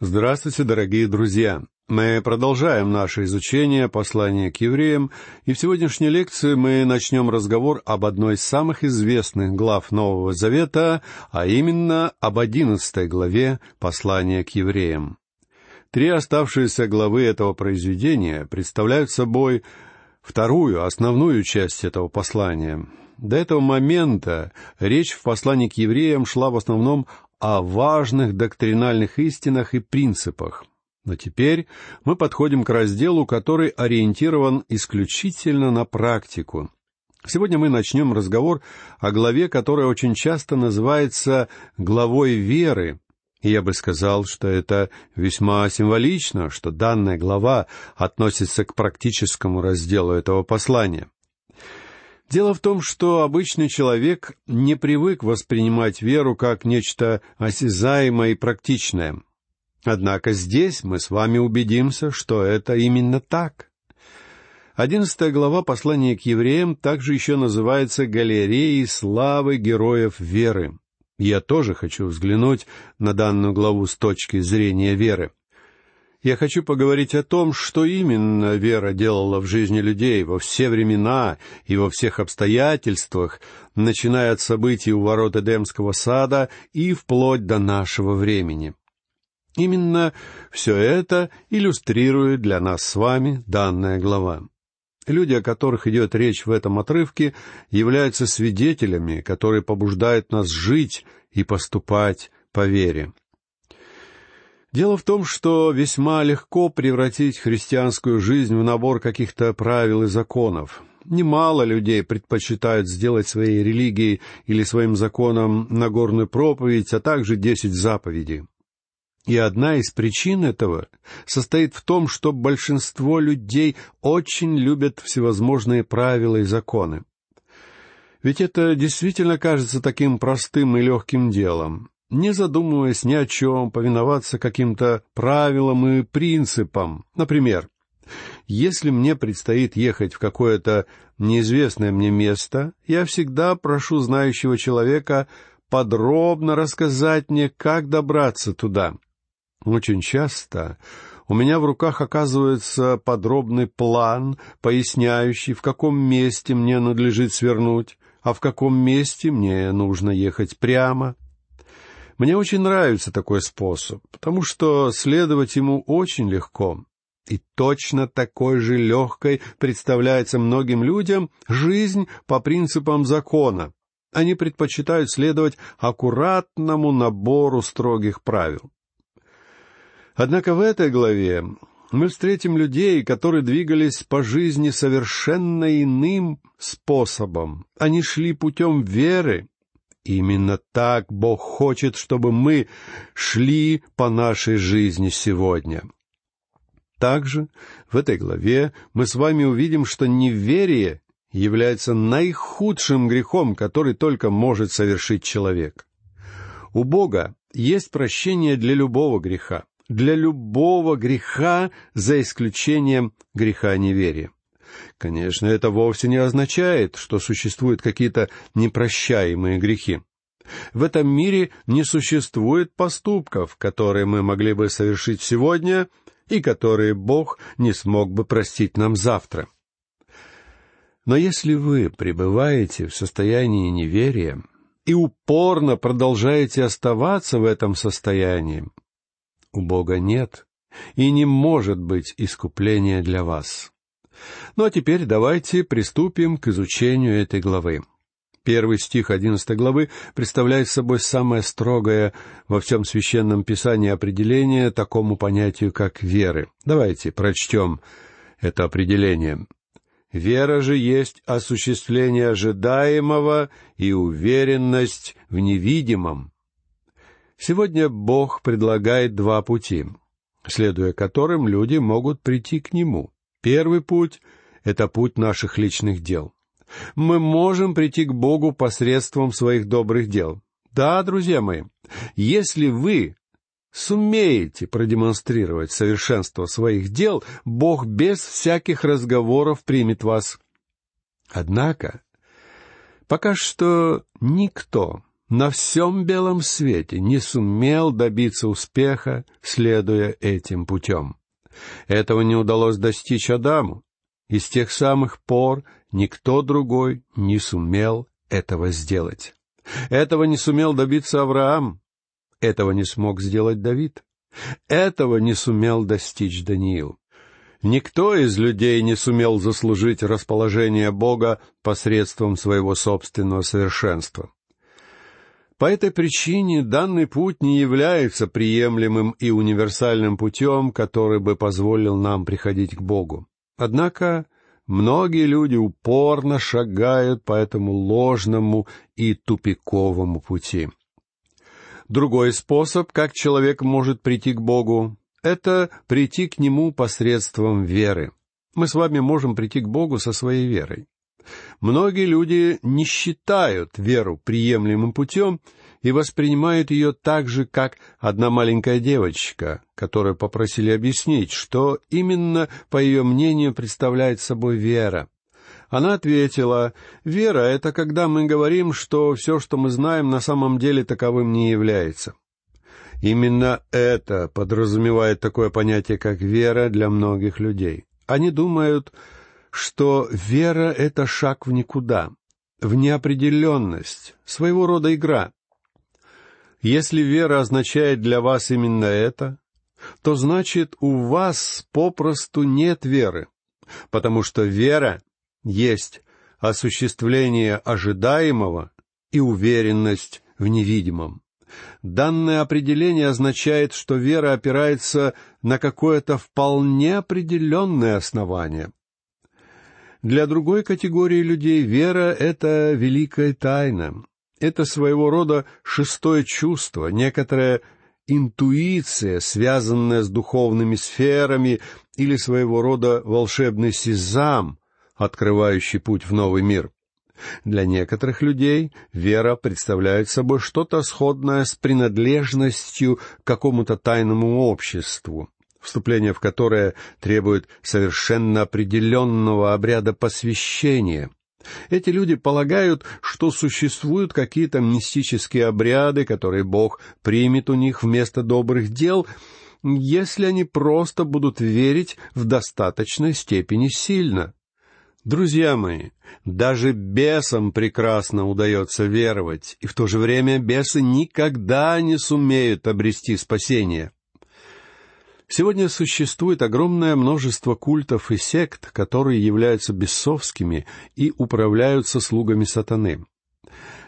Здравствуйте, дорогие друзья! Мы продолжаем наше изучение послания к евреям, и в сегодняшней лекции мы начнем разговор об одной из самых известных глав Нового Завета, а именно об одиннадцатой главе послания к евреям. Три оставшиеся главы этого произведения представляют собой вторую, основную часть этого послания. До этого момента речь в послании к евреям шла в основном о важных доктринальных истинах и принципах. Но теперь мы подходим к разделу, который ориентирован исключительно на практику. Сегодня мы начнем разговор о главе, которая очень часто называется главой веры. И я бы сказал, что это весьма символично, что данная глава относится к практическому разделу этого послания. Дело в том, что обычный человек не привык воспринимать веру как нечто осязаемое и практичное. Однако здесь мы с вами убедимся, что это именно так. Одиннадцатая глава послания к евреям также еще называется «Галереей славы героев веры». Я тоже хочу взглянуть на данную главу с точки зрения веры я хочу поговорить о том, что именно вера делала в жизни людей во все времена и во всех обстоятельствах, начиная от событий у ворот Эдемского сада и вплоть до нашего времени. Именно все это иллюстрирует для нас с вами данная глава. Люди, о которых идет речь в этом отрывке, являются свидетелями, которые побуждают нас жить и поступать по вере. Дело в том, что весьма легко превратить христианскую жизнь в набор каких-то правил и законов. Немало людей предпочитают сделать своей религией или своим законом Нагорную проповедь, а также десять заповедей. И одна из причин этого состоит в том, что большинство людей очень любят всевозможные правила и законы. Ведь это действительно кажется таким простым и легким делом не задумываясь ни о чем, повиноваться каким-то правилам и принципам. Например, если мне предстоит ехать в какое-то неизвестное мне место, я всегда прошу знающего человека подробно рассказать мне, как добраться туда. Очень часто у меня в руках оказывается подробный план, поясняющий, в каком месте мне надлежит свернуть, а в каком месте мне нужно ехать прямо — мне очень нравится такой способ, потому что следовать ему очень легко. И точно такой же легкой представляется многим людям жизнь по принципам закона. Они предпочитают следовать аккуратному набору строгих правил. Однако в этой главе мы встретим людей, которые двигались по жизни совершенно иным способом. Они шли путем веры, Именно так Бог хочет, чтобы мы шли по нашей жизни сегодня. Также в этой главе мы с вами увидим, что неверие является наихудшим грехом, который только может совершить человек. У Бога есть прощение для любого греха, для любого греха, за исключением греха неверия. Конечно, это вовсе не означает, что существуют какие-то непрощаемые грехи. В этом мире не существует поступков, которые мы могли бы совершить сегодня и которые Бог не смог бы простить нам завтра. Но если вы пребываете в состоянии неверия и упорно продолжаете оставаться в этом состоянии, у Бога нет и не может быть искупления для вас. Ну а теперь давайте приступим к изучению этой главы. Первый стих одиннадцатой главы представляет собой самое строгое во всем священном писании определение такому понятию, как веры. Давайте прочтем это определение. Вера же есть осуществление ожидаемого и уверенность в невидимом. Сегодня Бог предлагает два пути, следуя которым люди могут прийти к Нему. Первый путь — это путь наших личных дел. Мы можем прийти к Богу посредством своих добрых дел. Да, друзья мои, если вы сумеете продемонстрировать совершенство своих дел, Бог без всяких разговоров примет вас. Однако, пока что никто на всем белом свете не сумел добиться успеха, следуя этим путем. Этого не удалось достичь Адаму, и с тех самых пор никто другой не сумел этого сделать. Этого не сумел добиться Авраам, этого не смог сделать Давид, этого не сумел достичь Даниил. Никто из людей не сумел заслужить расположение Бога посредством своего собственного совершенства. По этой причине данный путь не является приемлемым и универсальным путем, который бы позволил нам приходить к Богу. Однако многие люди упорно шагают по этому ложному и тупиковому пути. Другой способ, как человек может прийти к Богу, это прийти к Нему посредством веры. Мы с вами можем прийти к Богу со своей верой. Многие люди не считают веру приемлемым путем и воспринимают ее так же, как одна маленькая девочка, которую попросили объяснить, что именно, по ее мнению, представляет собой вера. Она ответила, «Вера — это когда мы говорим, что все, что мы знаем, на самом деле таковым не является». Именно это подразумевает такое понятие, как вера для многих людей. Они думают, что вера — это шаг в никуда, в неопределенность, своего рода игра. Если вера означает для вас именно это, то значит у вас попросту нет веры, потому что вера есть осуществление ожидаемого и уверенность в невидимом. Данное определение означает, что вера опирается на какое-то вполне определенное основание. Для другой категории людей вера — это великая тайна. Это своего рода шестое чувство, некоторая интуиция, связанная с духовными сферами, или своего рода волшебный сезам, открывающий путь в новый мир. Для некоторых людей вера представляет собой что-то сходное с принадлежностью к какому-то тайному обществу вступление в которое требует совершенно определенного обряда посвящения. Эти люди полагают, что существуют какие-то мистические обряды, которые Бог примет у них вместо добрых дел, если они просто будут верить в достаточной степени сильно. Друзья мои, даже бесам прекрасно удается веровать, и в то же время бесы никогда не сумеют обрести спасение. Сегодня существует огромное множество культов и сект, которые являются бесовскими и управляются слугами сатаны.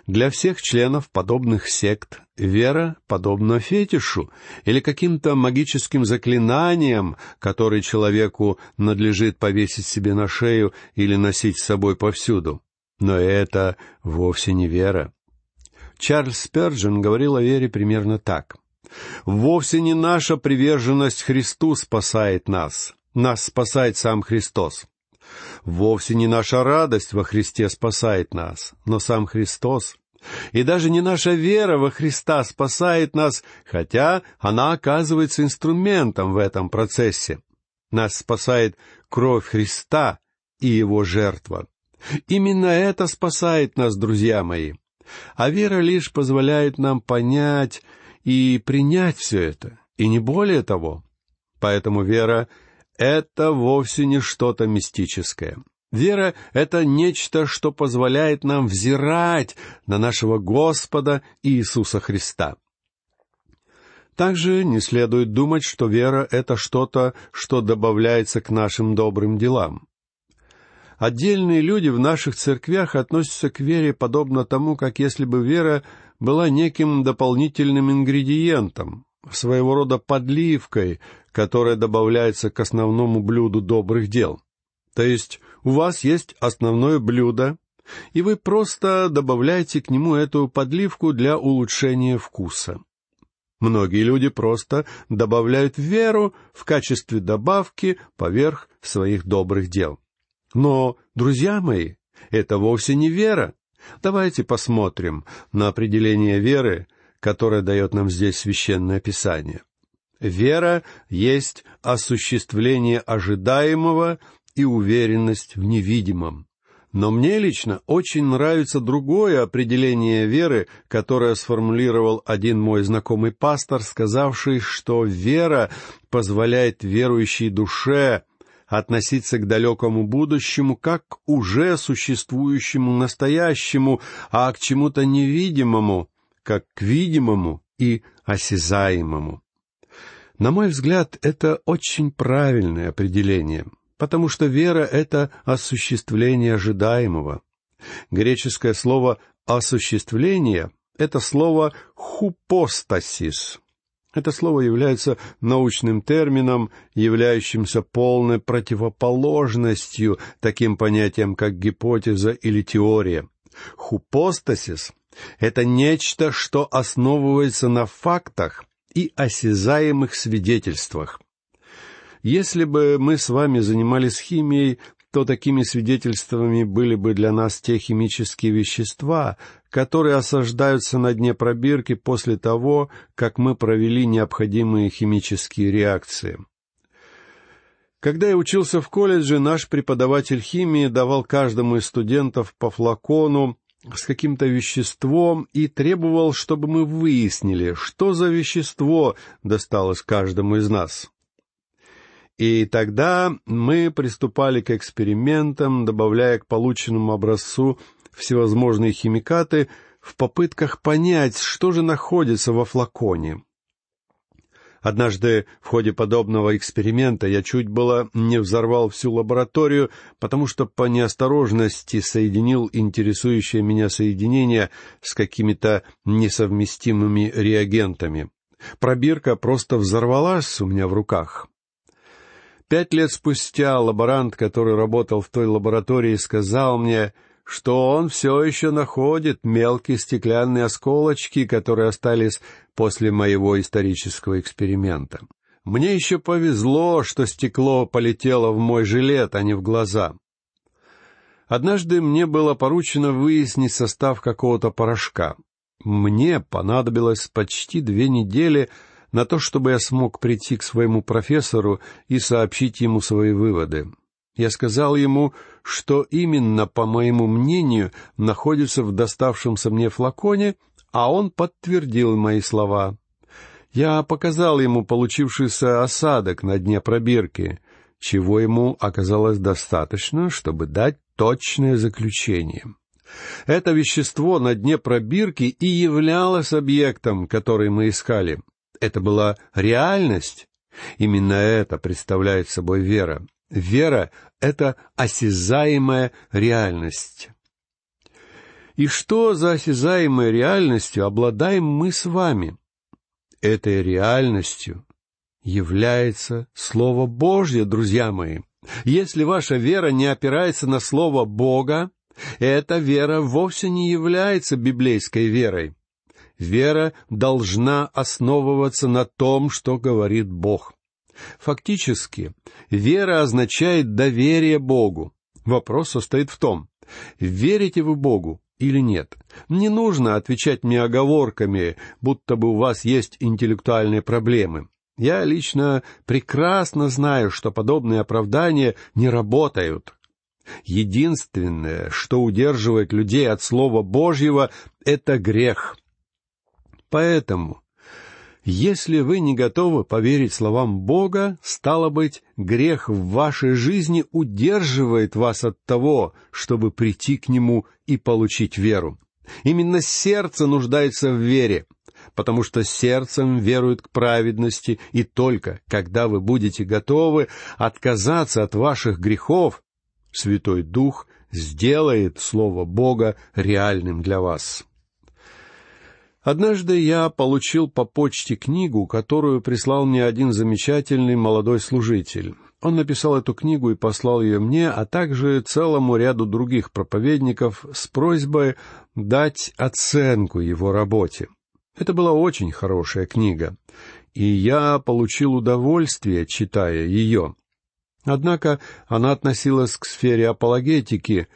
Для всех членов подобных сект вера подобна фетишу или каким-то магическим заклинаниям, которые человеку надлежит повесить себе на шею или носить с собой повсюду. Но это вовсе не вера. Чарльз Сперджин говорил о вере примерно так. Вовсе не наша приверженность Христу спасает нас. Нас спасает сам Христос. Вовсе не наша радость во Христе спасает нас, но сам Христос. И даже не наша вера во Христа спасает нас, хотя она оказывается инструментом в этом процессе. Нас спасает кровь Христа и Его жертва. Именно это спасает нас, друзья мои. А вера лишь позволяет нам понять, и принять все это, и не более того. Поэтому вера — это вовсе не что-то мистическое. Вера — это нечто, что позволяет нам взирать на нашего Господа Иисуса Христа. Также не следует думать, что вера — это что-то, что добавляется к нашим добрым делам. Отдельные люди в наших церквях относятся к вере подобно тому, как если бы вера была неким дополнительным ингредиентом, своего рода подливкой, которая добавляется к основному блюду добрых дел. То есть у вас есть основное блюдо, и вы просто добавляете к нему эту подливку для улучшения вкуса. Многие люди просто добавляют веру в качестве добавки поверх своих добрых дел. Но, друзья мои, это вовсе не вера. Давайте посмотрим на определение веры, которое дает нам здесь священное писание. Вера есть осуществление ожидаемого и уверенность в невидимом. Но мне лично очень нравится другое определение веры, которое сформулировал один мой знакомый пастор, сказавший, что вера позволяет верующей душе относиться к далекому будущему как к уже существующему настоящему, а к чему-то невидимому, как к видимому и осязаемому. На мой взгляд, это очень правильное определение — потому что вера — это осуществление ожидаемого. Греческое слово «осуществление» — это слово «хупостасис». Это слово является научным термином, являющимся полной противоположностью таким понятиям, как гипотеза или теория. Хупостасис — это нечто, что основывается на фактах и осязаемых свидетельствах. Если бы мы с вами занимались химией, то такими свидетельствами были бы для нас те химические вещества, которые осаждаются на дне пробирки после того, как мы провели необходимые химические реакции. Когда я учился в колледже, наш преподаватель химии давал каждому из студентов по флакону с каким-то веществом и требовал, чтобы мы выяснили, что за вещество досталось каждому из нас. И тогда мы приступали к экспериментам, добавляя к полученному образцу всевозможные химикаты в попытках понять, что же находится во флаконе. Однажды в ходе подобного эксперимента я чуть было не взорвал всю лабораторию, потому что по неосторожности соединил интересующее меня соединение с какими-то несовместимыми реагентами. Пробирка просто взорвалась у меня в руках. Пять лет спустя лаборант, который работал в той лаборатории, сказал мне, что он все еще находит мелкие стеклянные осколочки, которые остались после моего исторического эксперимента. Мне еще повезло, что стекло полетело в мой жилет, а не в глаза. Однажды мне было поручено выяснить состав какого-то порошка. Мне понадобилось почти две недели, на то, чтобы я смог прийти к своему профессору и сообщить ему свои выводы. Я сказал ему, что именно, по моему мнению, находится в доставшемся мне флаконе, а он подтвердил мои слова. Я показал ему получившийся осадок на дне пробирки, чего ему оказалось достаточно, чтобы дать точное заключение. Это вещество на дне пробирки и являлось объектом, который мы искали это была реальность. Именно это представляет собой вера. Вера — это осязаемая реальность. И что за осязаемой реальностью обладаем мы с вами? Этой реальностью является Слово Божье, друзья мои. Если ваша вера не опирается на Слово Бога, эта вера вовсе не является библейской верой. Вера должна основываться на том, что говорит Бог. Фактически, вера означает доверие Богу. Вопрос состоит в том, верите вы Богу или нет. Не нужно отвечать мне оговорками, будто бы у вас есть интеллектуальные проблемы. Я лично прекрасно знаю, что подобные оправдания не работают. Единственное, что удерживает людей от Слова Божьего, это грех. Поэтому, если вы не готовы поверить словам Бога, стало быть, грех в вашей жизни удерживает вас от того, чтобы прийти к Нему и получить веру. Именно сердце нуждается в вере, потому что сердцем верует к праведности, и только когда вы будете готовы отказаться от ваших грехов, Святой Дух сделает Слово Бога реальным для вас. Однажды я получил по почте книгу, которую прислал мне один замечательный молодой служитель. Он написал эту книгу и послал ее мне, а также целому ряду других проповедников с просьбой дать оценку его работе. Это была очень хорошая книга, и я получил удовольствие, читая ее. Однако она относилась к сфере апологетики,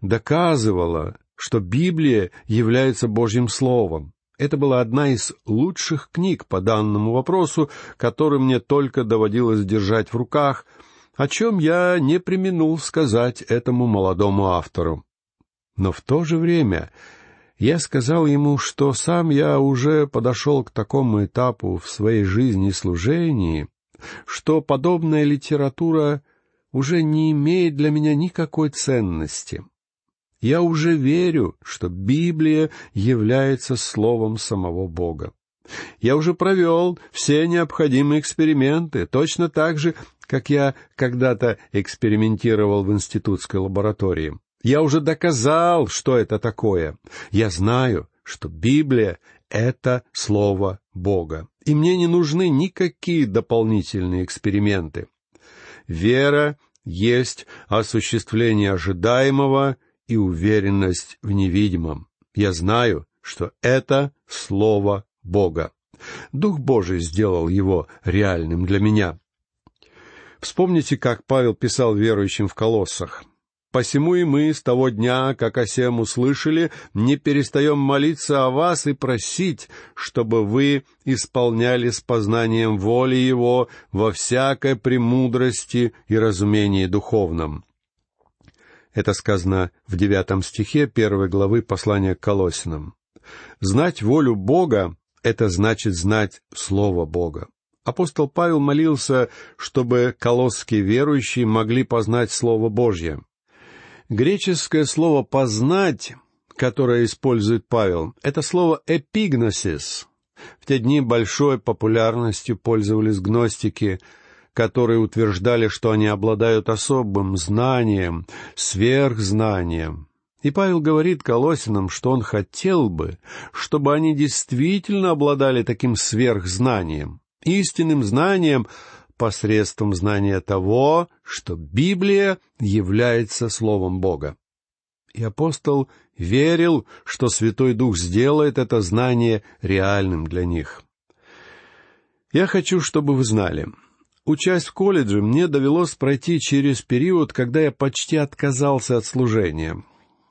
доказывала, что Библия является Божьим Словом, это была одна из лучших книг по данному вопросу, которую мне только доводилось держать в руках, о чем я не применул сказать этому молодому автору. Но в то же время я сказал ему, что сам я уже подошел к такому этапу в своей жизни и служении, что подобная литература уже не имеет для меня никакой ценности. Я уже верю, что Библия является словом самого Бога. Я уже провел все необходимые эксперименты, точно так же, как я когда-то экспериментировал в институтской лаборатории. Я уже доказал, что это такое. Я знаю, что Библия — это Слово Бога. И мне не нужны никакие дополнительные эксперименты. Вера есть осуществление ожидаемого и уверенность в невидимом. Я знаю, что это Слово Бога. Дух Божий сделал его реальным для меня. Вспомните, как Павел писал верующим в колоссах. Посему и мы с того дня, как о сем услышали, не перестаем молиться о вас и просить, чтобы вы исполняли с познанием воли Его во всякой премудрости и разумении духовном». Это сказано в девятом стихе первой главы послания к Колосинам. Знать волю Бога — это значит знать Слово Бога. Апостол Павел молился, чтобы колосские верующие могли познать Слово Божье — Греческое слово «познать», которое использует Павел, это слово «эпигносис». В те дни большой популярностью пользовались гностики, которые утверждали, что они обладают особым знанием, сверхзнанием. И Павел говорит Колосинам, что он хотел бы, чтобы они действительно обладали таким сверхзнанием, истинным знанием посредством знания того, что Библия является Словом Бога. И апостол верил, что Святой Дух сделает это знание реальным для них. Я хочу, чтобы вы знали, учась в колледже, мне довелось пройти через период, когда я почти отказался от служения.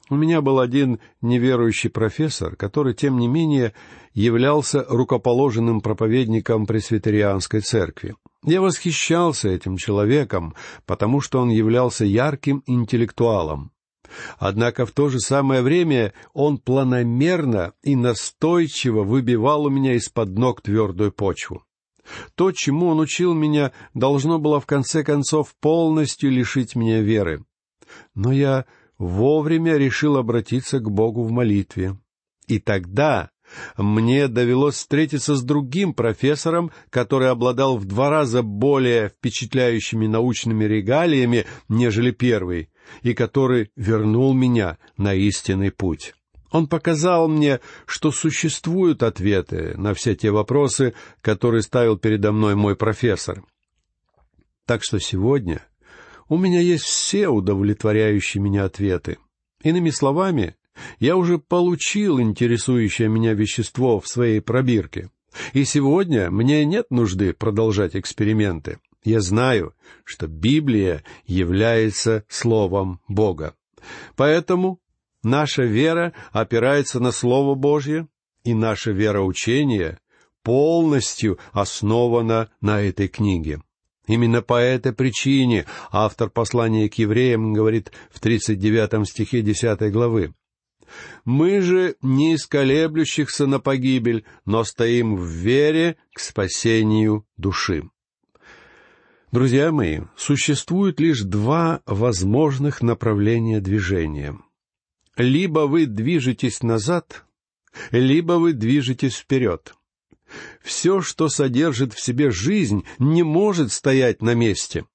У меня был один неверующий профессор, который, тем не менее, являлся рукоположенным проповедником пресвитерианской церкви. Я восхищался этим человеком, потому что он являлся ярким интеллектуалом. Однако в то же самое время он планомерно и настойчиво выбивал у меня из-под ног твердую почву. То, чему он учил меня, должно было в конце концов полностью лишить меня веры. Но я вовремя решил обратиться к Богу в молитве. И тогда мне довелось встретиться с другим профессором, который обладал в два раза более впечатляющими научными регалиями, нежели первый, и который вернул меня на истинный путь. Он показал мне, что существуют ответы на все те вопросы, которые ставил передо мной мой профессор. Так что сегодня у меня есть все удовлетворяющие меня ответы. Иными словами, я уже получил интересующее меня вещество в своей пробирке. И сегодня мне нет нужды продолжать эксперименты. Я знаю, что Библия является Словом Бога. Поэтому наша вера опирается на Слово Божье, и наше вероучение полностью основано на этой книге. Именно по этой причине автор послания к евреям говорит в 39 стихе 10 главы. Мы же не из колеблющихся на погибель, но стоим в вере к спасению души. Друзья мои, существует лишь два возможных направления движения. Либо вы движетесь назад, либо вы движетесь вперед. Все, что содержит в себе жизнь, не может стоять на месте.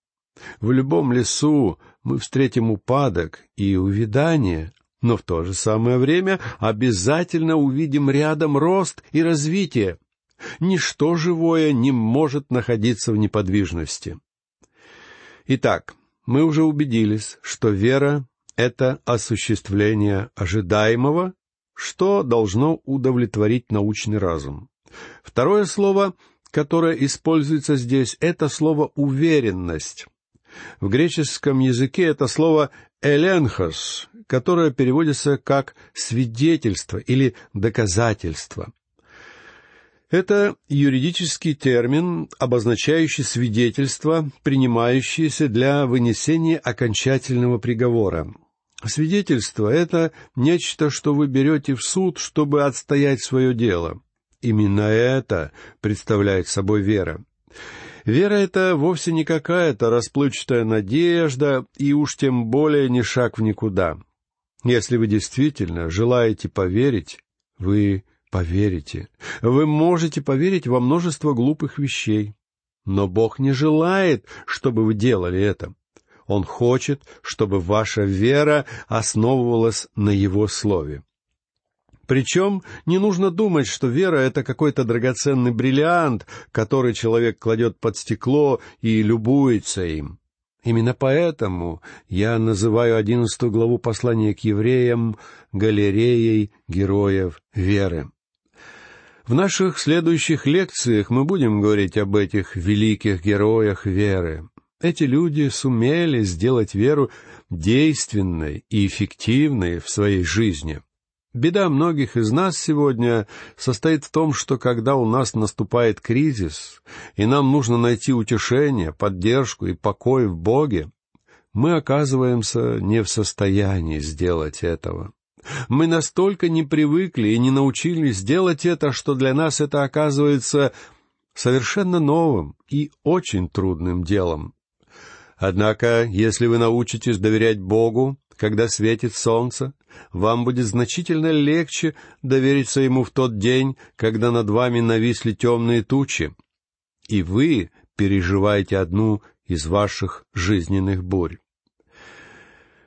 В любом лесу мы встретим упадок и увядание, но в то же самое время обязательно увидим рядом рост и развитие. Ничто живое не может находиться в неподвижности. Итак, мы уже убедились, что вера — это осуществление ожидаемого, что должно удовлетворить научный разум. Второе слово, которое используется здесь, это слово «уверенность». В греческом языке это слово «эленхос», которое переводится как «свидетельство» или «доказательство». Это юридический термин, обозначающий свидетельство, принимающееся для вынесения окончательного приговора. Свидетельство — это нечто, что вы берете в суд, чтобы отстоять свое дело. Именно это представляет собой вера. Вера — это вовсе не какая-то расплывчатая надежда, и уж тем более не шаг в никуда. Если вы действительно желаете поверить, вы поверите. Вы можете поверить во множество глупых вещей. Но Бог не желает, чтобы вы делали это. Он хочет, чтобы ваша вера основывалась на Его Слове. Причем не нужно думать, что вера — это какой-то драгоценный бриллиант, который человек кладет под стекло и любуется им. Именно поэтому я называю одиннадцатую главу послания к евреям галереей героев веры. В наших следующих лекциях мы будем говорить об этих великих героях веры. Эти люди сумели сделать веру действенной и эффективной в своей жизни. Беда многих из нас сегодня состоит в том, что когда у нас наступает кризис, и нам нужно найти утешение, поддержку и покой в Боге, мы оказываемся не в состоянии сделать этого. Мы настолько не привыкли и не научились делать это, что для нас это оказывается совершенно новым и очень трудным делом. Однако, если вы научитесь доверять Богу, когда светит солнце, вам будет значительно легче довериться Ему в тот день, когда над вами нависли темные тучи, и вы переживаете одну из ваших жизненных бурь.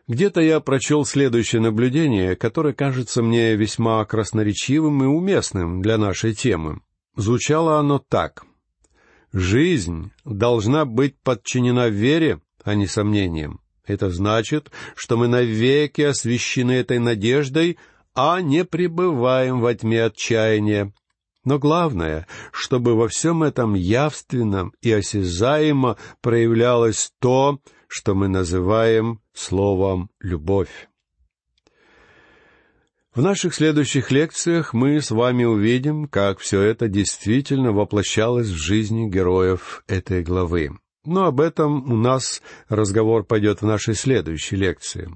Где-то я прочел следующее наблюдение, которое кажется мне весьма красноречивым и уместным для нашей темы. Звучало оно так. «Жизнь должна быть подчинена вере, а не сомнениям. Это значит, что мы навеки освящены этой надеждой, а не пребываем во тьме отчаяния. Но главное, чтобы во всем этом явственном и осязаемо проявлялось то, что мы называем словом «любовь». В наших следующих лекциях мы с вами увидим, как все это действительно воплощалось в жизни героев этой главы. Но об этом у нас разговор пойдет в нашей следующей лекции.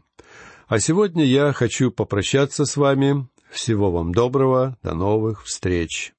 А сегодня я хочу попрощаться с вами. Всего вам доброго, до новых встреч.